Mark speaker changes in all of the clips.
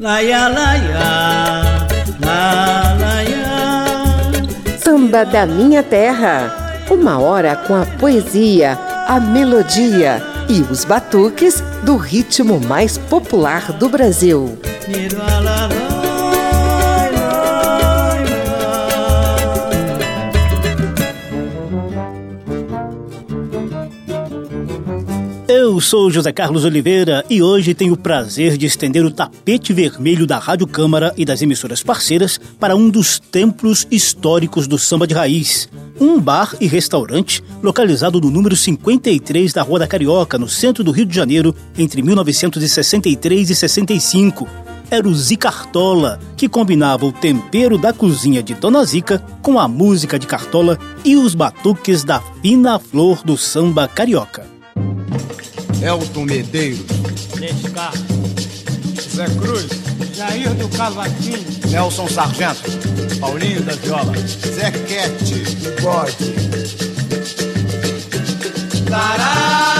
Speaker 1: Laia, laia, la, laia.
Speaker 2: Samba da Minha Terra. Uma hora com a poesia, a melodia e os batuques do ritmo mais popular do Brasil.
Speaker 1: Niro,
Speaker 3: Eu sou José Carlos Oliveira e hoje tenho o prazer de estender o tapete vermelho da Rádio Câmara e das emissoras parceiras para um dos templos históricos do samba de raiz. Um bar e restaurante localizado no número 53 da Rua da Carioca, no centro do Rio de Janeiro, entre 1963 e 65 era o Zicartola, que combinava o tempero da cozinha de Dona Zica com a música de Cartola e os batuques da fina flor do samba carioca.
Speaker 4: Elton Medeiros,
Speaker 5: Nescar, Zé Cruz, Jair do Cavaquinho,
Speaker 4: Nelson Sargento,
Speaker 5: Paulinho da Viola,
Speaker 4: Zequete, Bigode. Canta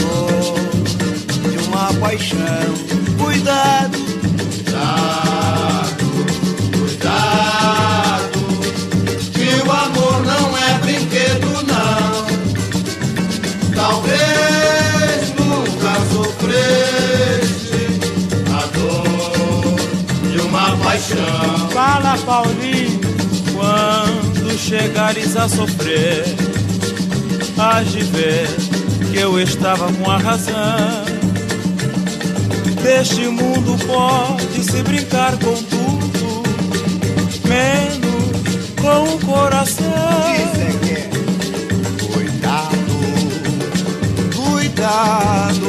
Speaker 4: dor de uma paixão. Cuidado, cuidado, cuidado, que o amor não é brinquedo não. Talvez nunca sofreste a dor de uma paixão.
Speaker 5: Fala Paulinho, quando chegares a sofrer, hás de ver que eu estava com a razão. Neste mundo pode se brincar com tudo, menos com o coração.
Speaker 4: É cuidado, cuidado,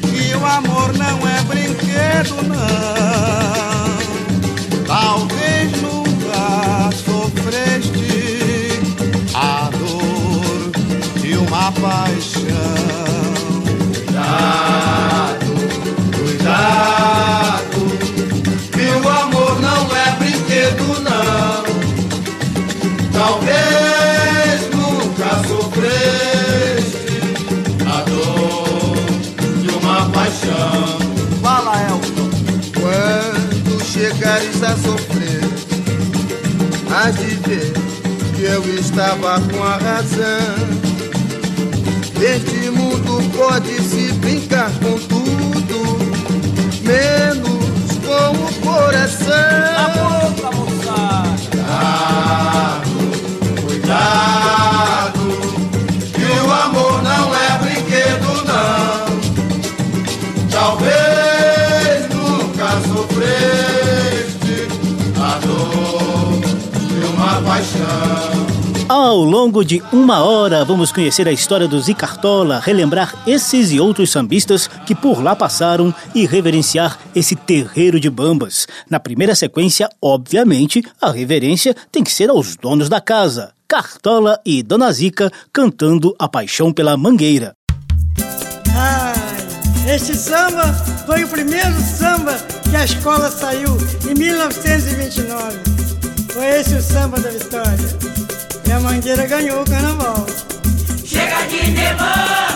Speaker 4: que o amor não é brinquedo não. Talvez uma paixão. Cuidado, cuidado, o amor não é brinquedo não. Talvez nunca sofreste a dor de uma paixão. Fala, Elton. Quando chegares a sofrer, hás de ver que eu estava com a razão. Neste mundo pode se brincar com tudo, menos com o coração.
Speaker 5: boca, moçada!
Speaker 4: Cuidado, cuidado, que o amor não é brinquedo não. Talvez nunca sofreste a dor de uma paixão.
Speaker 3: Ao longo de uma hora, vamos conhecer a história do Zicartola, relembrar esses e outros sambistas que por lá passaram e reverenciar esse terreiro de bambas. Na primeira sequência, obviamente, a reverência tem que ser aos donos da casa. Cartola e Dona Zica cantando a paixão pela mangueira.
Speaker 6: Ai, este samba foi o primeiro samba que a escola saiu em 1929. Foi esse o samba da vitória. E a mangueira ganhou o carnaval.
Speaker 7: Chega de demanda,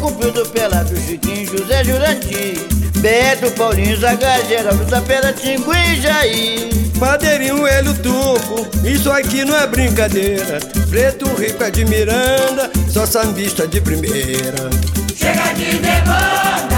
Speaker 8: Comprido pela do Chiquinho, José Jurandir Beto, Paulinho, Zaga, Geraldo da Pera, Tingo e Jair
Speaker 9: Padeirinho, ele o turco, isso aqui não é brincadeira. Preto, rico é de Miranda, só sambista de primeira.
Speaker 7: Chega de demanda,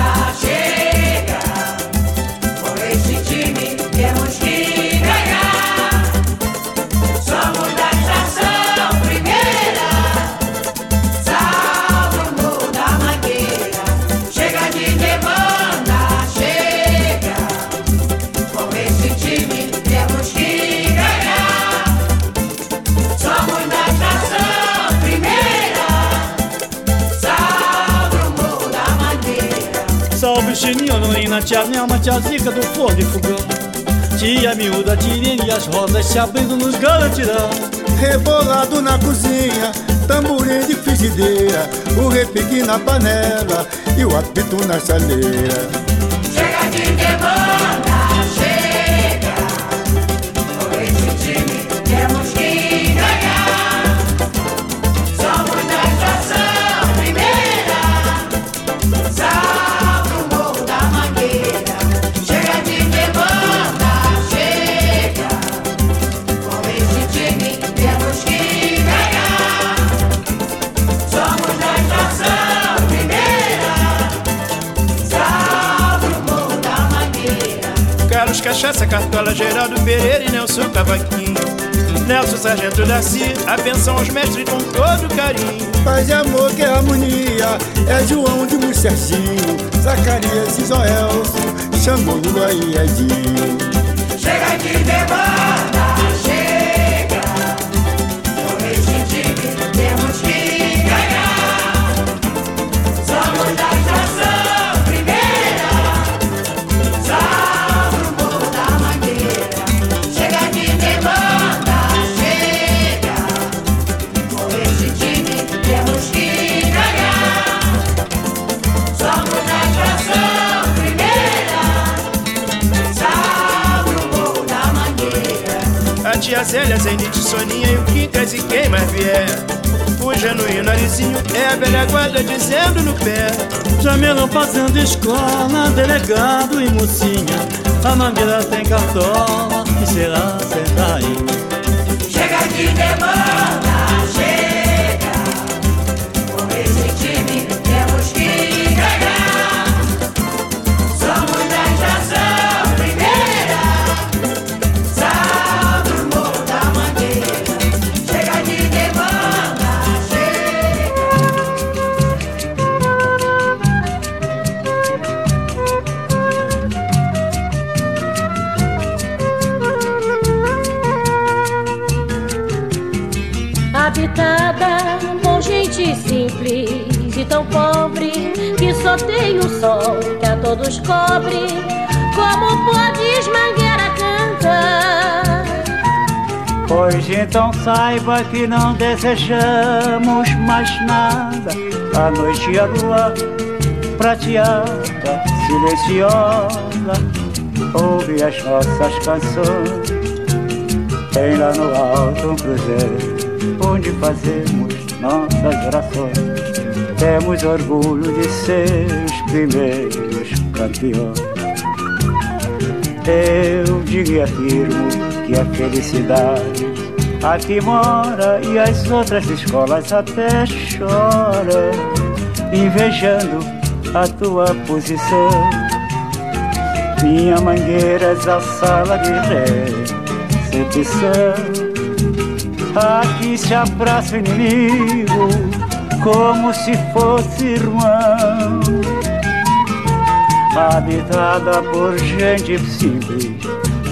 Speaker 10: Lorena, tia Nelma, tia Zica do Flor de Fogão. Tia miúda, Tirene e as rosas se abrindo nos garantirão.
Speaker 4: Rebolado na cozinha, tamborim de frigideira O repique na panela e o apito na chaleira.
Speaker 11: Chega de demanda,
Speaker 12: Cartola, Geraldo Pereira e Nelson Cavaquinho. Nelson Sargento Darcy, a pensão aos mestres com todo carinho.
Speaker 4: Paz e amor que é harmonia É João de Muito Serginho Zacarias e Joelson Chamou Lula e Edinho
Speaker 11: Chega de demanda,
Speaker 12: Zélia, Zenite, Soninha e o Quincas e quem mais vier. O genuíno Narizinho é a velha guarda dizendo no pé.
Speaker 10: Jamelão fazendo escola, delegado e mocinha A mangueira tem cartola e será sentainha
Speaker 11: Chega de demanda,
Speaker 13: então saiba que não desejamos mais nada. A noite e a lua prateada, silenciosa, ouve as nossas canções. Tem lá no alto um cruzeiro onde fazemos nossas orações. Temos orgulho de ser os primeiros campeões. Eu digo e afirmo que a felicidade aqui mora e as outras escolas até choram, invejando a tua posição. Minha mangueira a sala de recepção. Aqui se abraça o inimigo como se fosse irmão habitada por gente simples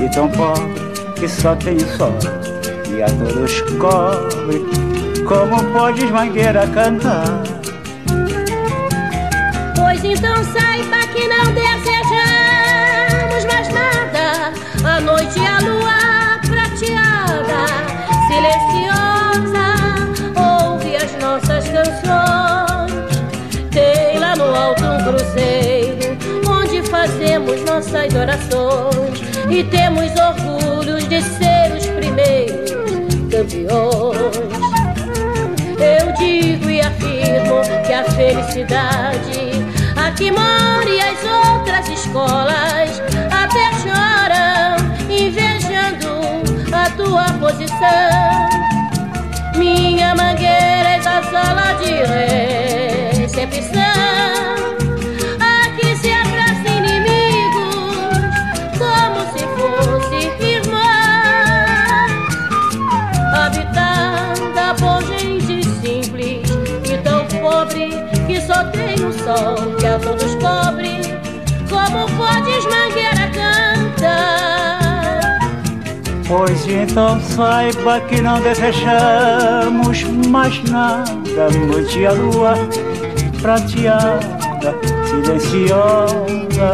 Speaker 13: e tão pobre que só tem o a todos cobre. Como podes, mangueira, cantar?
Speaker 14: Pois então saiba que não desejamos mais nada. A noite e a lua prateada, silenciosa, ouve as nossas canções. Tem lá no alto um cruzeiro onde fazemos nossas orações e temos orgulhos de ser a felicidade aqui mora e as outras escolas até choram, invejando a tua posição. Minha mangueira é da sala de recepção. Que a todos cobre. Como podes mangueira cantar?
Speaker 13: Pois então saiba que não desejamos mais nada. Noite a lua prateada,
Speaker 15: silenciosa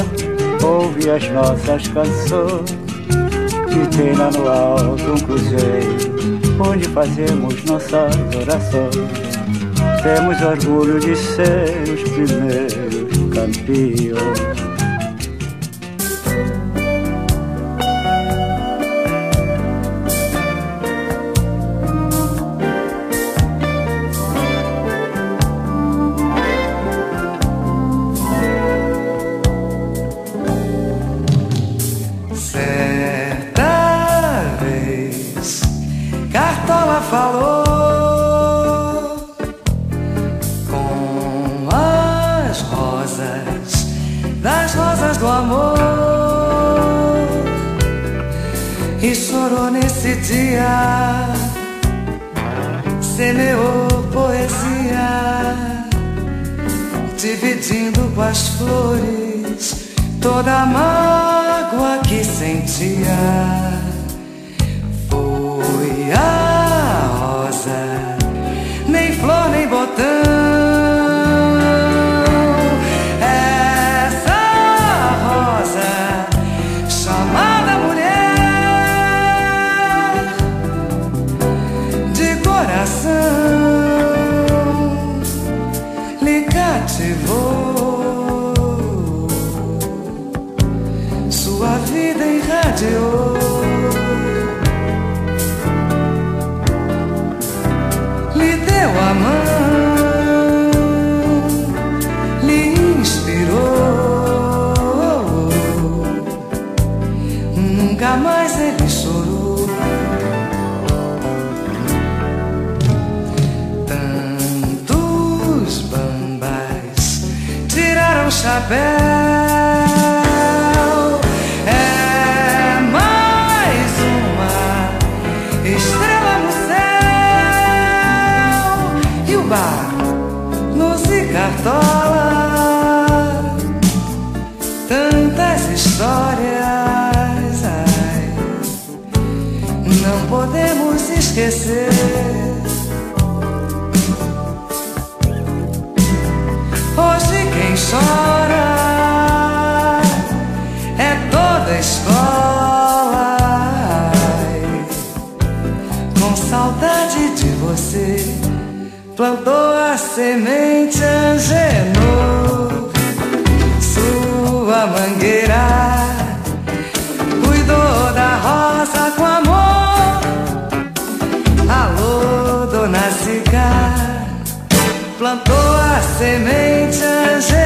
Speaker 15: ouve as nossas canções. E tem lá no alto um cruzeiro onde fazemos nossas orações. Temos orgulho de ser os primeiros campeões. dia semeou poesia, dividindo com as flores toda a mágoa que sentia. Foi a rosa, nem flor nem botão. chapéu é mais uma estrela no céu e o bar luz e cartola tantas histórias ai, não podemos esquecer. Hoje quem chora plantou a semente, angenou sua mangueira, cuidou da rosa com amor. Alô, dona Zica, plantou a semente, angenou.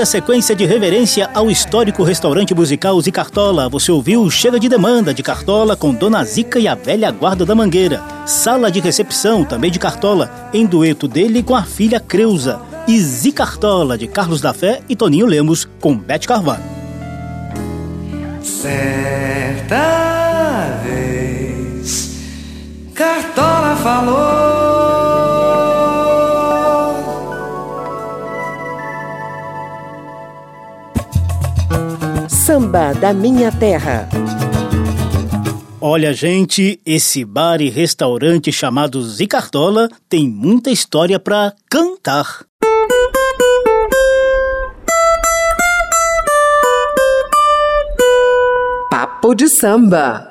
Speaker 3: Primeira sequência de reverência ao histórico restaurante musical Zicartola. Você ouviu Chega de Demanda de Cartola com Dona Zica e a Velha Guarda da Mangueira. Sala de Recepção, também de Cartola, em dueto dele com a filha Creuza. E Zicartola de Carlos da Fé e Toninho Lemos com Bete Carvalho.
Speaker 16: Certa vez, Cartola falou.
Speaker 2: Samba da Minha Terra.
Speaker 3: Olha, gente, esse bar e restaurante chamado Zicartola tem muita história para cantar.
Speaker 2: Papo de samba.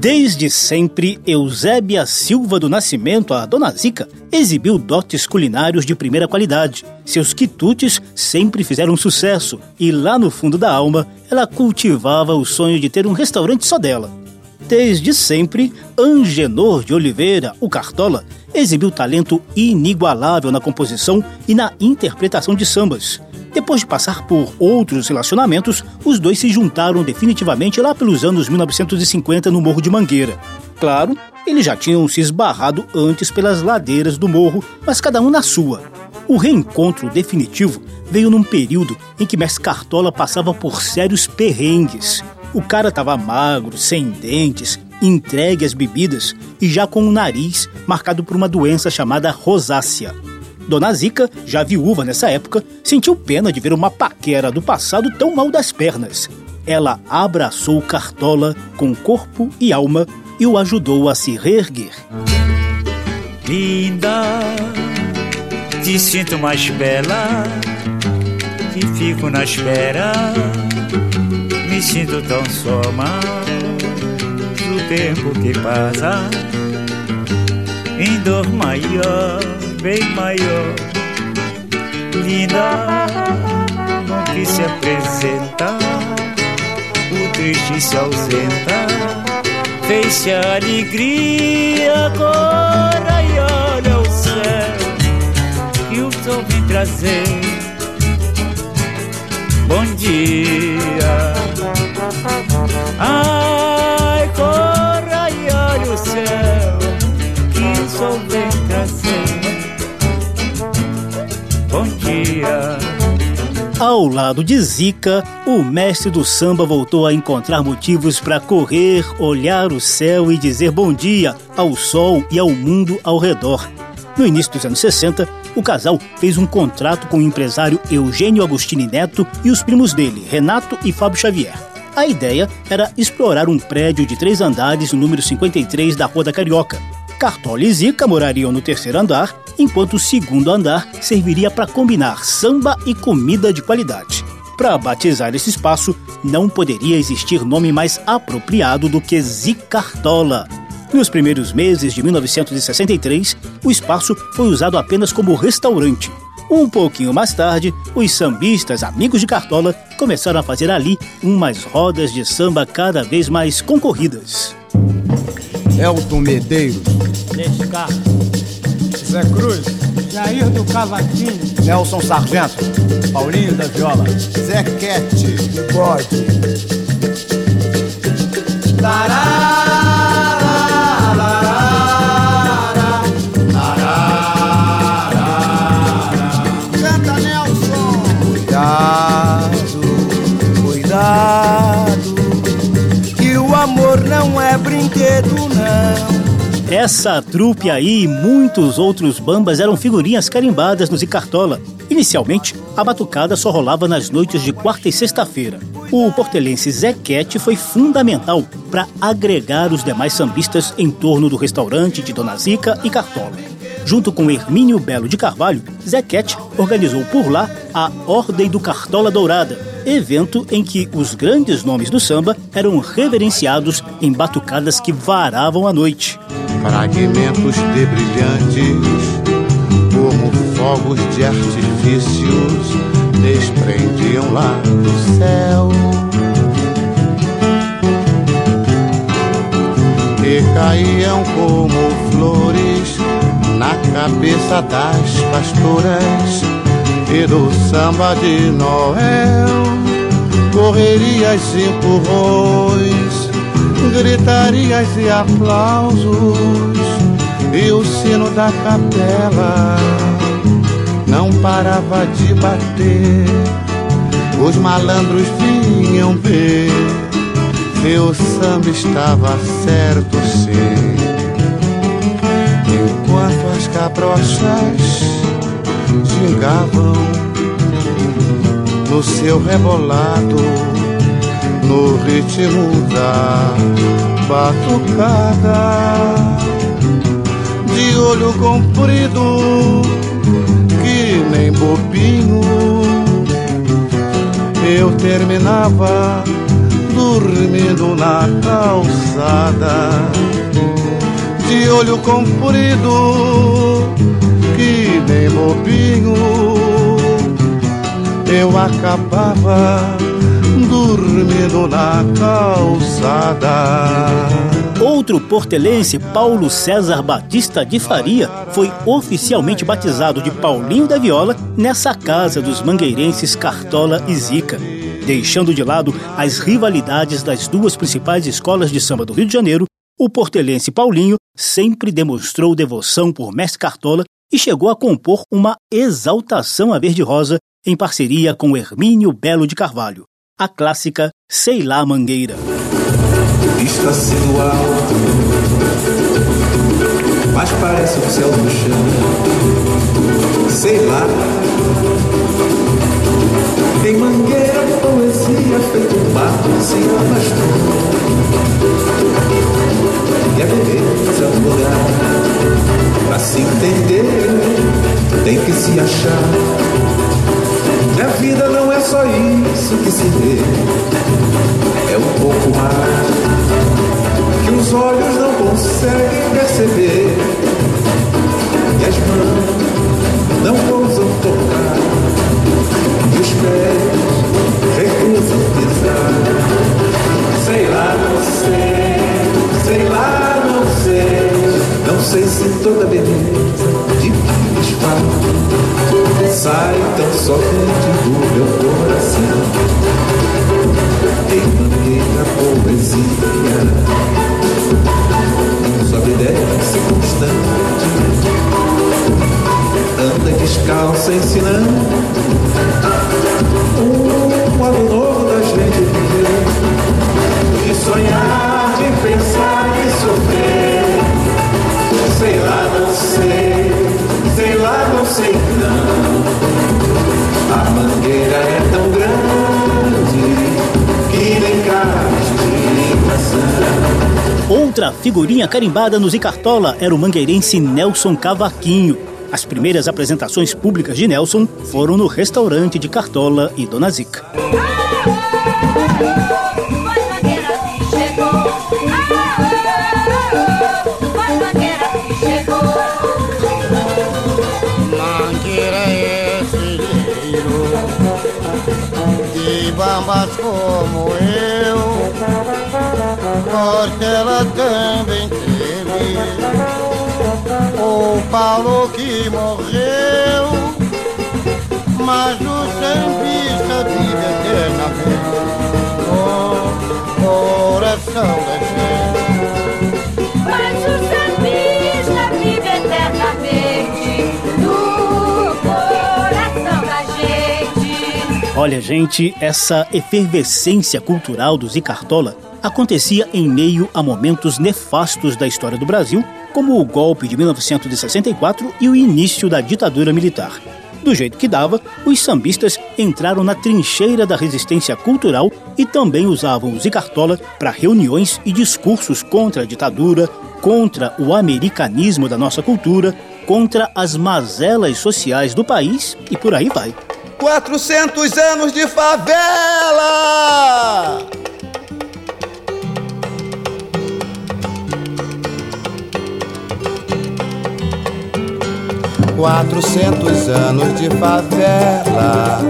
Speaker 3: Desde sempre, Eusébia Silva do Nascimento, a Dona Zica, exibiu dotes culinários de primeira qualidade. Seus quitutes sempre fizeram sucesso e lá no fundo da alma, ela cultivava o sonho de ter um restaurante só dela. Desde sempre, Angenor de Oliveira, o Cartola, exibiu talento inigualável na composição e na interpretação de sambas. Depois de passar por outros relacionamentos, os dois se juntaram definitivamente lá pelos anos 1950 no Morro de Mangueira. Claro, eles já tinham se esbarrado antes pelas ladeiras do morro, mas cada um na sua. O reencontro definitivo veio num período em que Mestre Cartola passava por sérios perrengues. O cara estava magro, sem dentes, entregue às bebidas e já com o nariz marcado por uma doença chamada rosácea. Dona Zica, já viúva nessa época, sentiu pena de ver uma paquera do passado tão mal das pernas. Ela abraçou Cartola com corpo e alma e o ajudou a se reerguer.
Speaker 13: Linda, te sinto mais bela, que fico na espera, me sinto tão só mal do tempo que passa, em dor maior bem maior. Linda, não que se apresenta, o triste se ausenta. Fez-se a alegria agora e olha o céu que o sol vem trazer. Bom dia. Ai, corra e olha o céu que o sol vem trazer bom dia.
Speaker 3: Ao lado de Zica, o mestre do samba voltou a encontrar motivos para correr, olhar o céu e dizer bom dia ao sol e ao mundo ao redor. No início dos anos 60, o casal fez um contrato com o empresário Eugênio Agostini Neto e os primos dele, Renato e Fábio Xavier. A ideia era explorar um prédio de três andares no número 53 da Rua da Carioca. Cartola e Zica morariam no terceiro andar enquanto o segundo andar serviria para combinar samba e comida de qualidade. Para batizar esse espaço, não poderia existir nome mais apropriado do que Zicartola. Nos primeiros meses de 1963, o espaço foi usado apenas como restaurante. Um pouquinho mais tarde, os sambistas amigos de Cartola começaram a fazer ali umas rodas de samba cada vez mais concorridas.
Speaker 9: Elton Medeiros,
Speaker 6: Descartes. Zé Cruz, Jair do Cavaquinho,
Speaker 9: Nelson Sargento,
Speaker 6: Paulinho da Viola,
Speaker 9: Zé Quete,
Speaker 6: Bigode.
Speaker 9: Canta
Speaker 3: Essa trupe aí e muitos outros bambas eram figurinhas carimbadas no Zicartola. Inicialmente, a batucada só rolava nas noites de quarta e sexta-feira. O portelense Zequete foi fundamental para agregar os demais sambistas em torno do restaurante de Dona Zica e Cartola. Junto com Hermínio Belo de Carvalho, Zequete organizou por lá a Ordem do Cartola Dourada, evento em que os grandes nomes do samba eram reverenciados em batucadas que varavam a noite.
Speaker 17: Fragmentos de brilhantes, como fogos de artifícios, desprendiam lá do céu. E caíam como flores na cabeça das pastoras e do samba de Noel. Correrias e empurrões gritarias e aplausos e o sino da capela não parava de bater. Os malandros vinham ver que o samba estava certo sim. Enquanto as cabrochas gingavam no seu rebolado no ritmo da batucada. De olho comprido que nem bobinho eu terminava dormindo na calçada. De olho comprido que nem bobinho eu acabava dormindo na calçada.
Speaker 3: Outro portelense, Paulo César Batista de Faria, foi oficialmente batizado de Paulinho da Viola nessa casa dos mangueirenses Cartola e Zica. Deixando de lado as rivalidades das duas principais escolas de samba do Rio de Janeiro, o portelense Paulinho sempre demonstrou devoção por Mestre Cartola e chegou a compor uma exaltação a verde-rosa em parceria com Hermínio Belo de Carvalho a clássica Sei lá Mangueira.
Speaker 18: Está sendo alto, mas parece o céu no chão. Sei lá. Em mangueira, poesia feito um barco sem arrastão. E a beleza do lugar, pra se entender, tem que se achar. Vida não é só isso que se vê, é um pouco mais que os olhos não conseguem perceber. E as mãos não ousam tocar,
Speaker 3: figurinha carimbada no Zicartola era o mangueirense Nelson Cavaquinho. As primeiras apresentações públicas de Nelson foram no restaurante de Cartola e Dona Zica.
Speaker 19: É bambas como eu, porque ela também teve o Paulo que morreu, mas o sambista vive eternamente no coração da gente.
Speaker 7: Mas o sambista vive eternamente no coração da gente.
Speaker 3: Olha, gente, essa efervescência cultural do Zicartola acontecia em meio a momentos nefastos da história do Brasil, como o golpe de 1964 e o início da ditadura militar. Do jeito que dava, os sambistas entraram na trincheira da resistência cultural e também usavam o Zicartola para reuniões e discursos contra a ditadura, contra o americanismo da nossa cultura, contra as mazelas sociais do país e por aí vai.
Speaker 17: 400 anos de favela! Quatrocentos anos de favela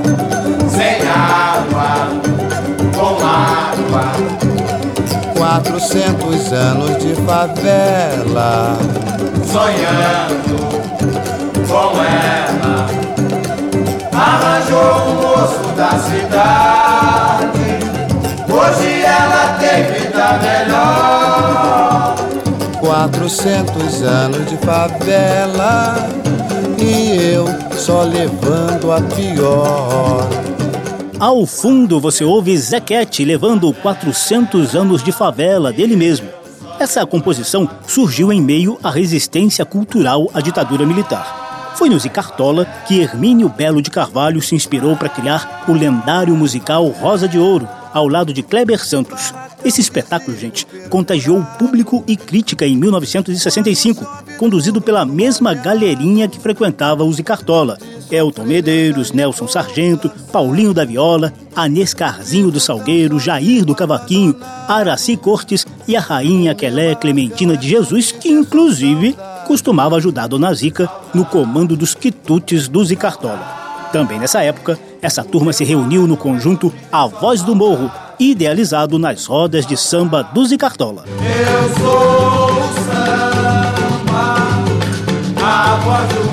Speaker 4: Sem água, com água.
Speaker 17: Quatrocentos anos de favela
Speaker 4: Sonhando com ela. Arranjou um moço da cidade. Hoje ela tem vida melhor.
Speaker 17: Quatrocentos anos de favela E eu só levando a pior
Speaker 3: Ao fundo você ouve Zequete levando 400 anos de favela dele mesmo. Essa composição surgiu em meio à resistência cultural à ditadura militar. Foi no Zicartola que Hermínio Belo de Carvalho se inspirou para criar o lendário musical Rosa de Ouro, ao lado de Kleber Santos. Esse espetáculo, gente, contagiou público e crítica em 1965, conduzido pela mesma galerinha que frequentava o Zicartola. Elton Medeiros, Nelson Sargento, Paulinho da Viola, Anês Carzinho do Salgueiro, Jair do Cavaquinho, Araci Cortes e a rainha Quelé Clementina de Jesus, que inclusive costumava ajudar Dona Zica no comando dos quitutes do Zicartola. Também nessa época, essa turma se reuniu no conjunto A Voz do Morro, idealizado nas rodas de samba do Zicartola.
Speaker 4: Eu sou o samba, a voz do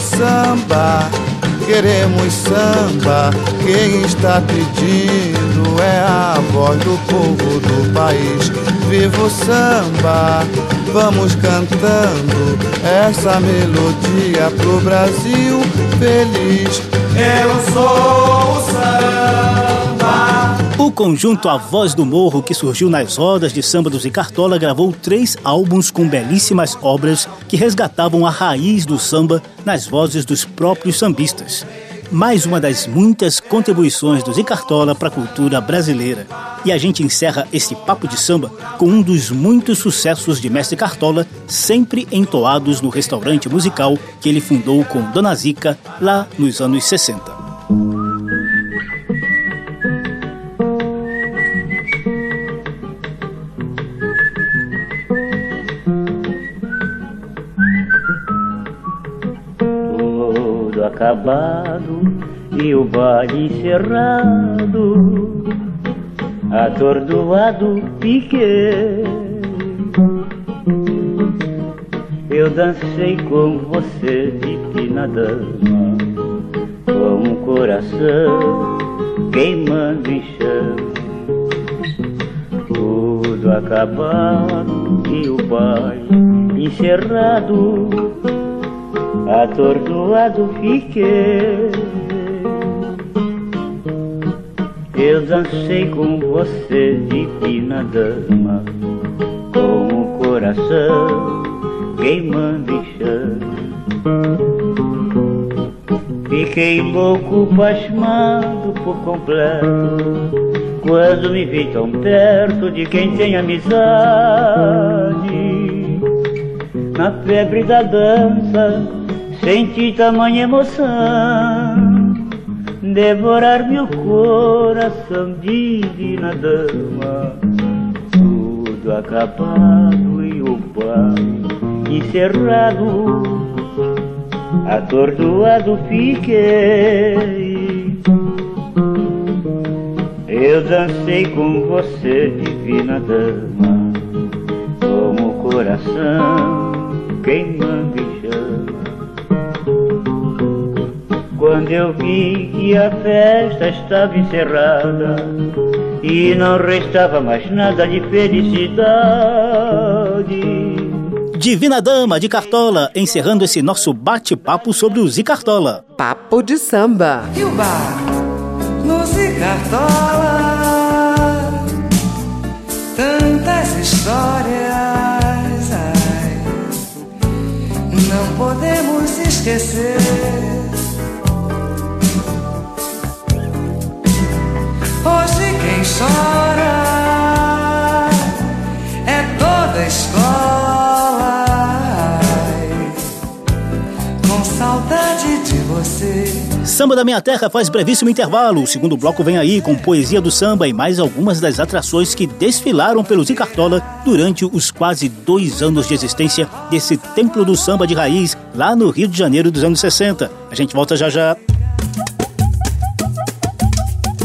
Speaker 4: samba.
Speaker 17: Queremos samba. Quem está pedindo é a voz do povo do país. Viva o samba. Vamos cantando essa melodia pro Brasil feliz.
Speaker 4: Eu sou o.
Speaker 3: O conjunto A Voz do Morro, que surgiu nas rodas de samba do Zicartola, gravou três álbuns com belíssimas obras que resgatavam a raiz do samba nas vozes dos próprios sambistas. Mais uma das muitas contribuições do Zicartola para a cultura brasileira. E a gente encerra esse papo de samba com um dos muitos sucessos de Mestre Cartola, sempre entoados no restaurante musical que ele fundou com Dona Zica lá nos anos 60.
Speaker 20: Tudo acabado e o baile encerrado, atordoado fiquei. Eu dancei com você, divina dama, com o coração queimando em chama. Tudo acabado e o baile encerrado, atordoado fiquei. Eu dancei com você, divina dama, com o coração queimando em chama. Fiquei louco, pasmado por completo, quando me vi tão perto de quem tem amizade. Na febre da dança, senti tamanha emoção, devorar meu coração, divina dama. Tudo acabado e o pai encerrado, atordoado fiquei. Eu dancei com você, divina dama, com o coração queimando em Quando eu vi que a festa estava encerrada e não restava mais nada de felicidade.
Speaker 3: Divina Dama de Cartola, encerrando esse nosso bate-papo sobre o Zicartola.
Speaker 2: Papo de samba.
Speaker 15: E o bar? No Zicartola Tantas histórias ai, Não podemos esquecer Quem chora É toda escola Com saudade de você
Speaker 3: Samba da Minha Terra faz brevíssimo intervalo. O segundo bloco vem aí com poesia do samba e mais algumas das atrações que desfilaram pelo Zicartola durante os quase dois anos de existência desse templo do samba de raiz lá no Rio de Janeiro dos anos 60. A gente volta já já.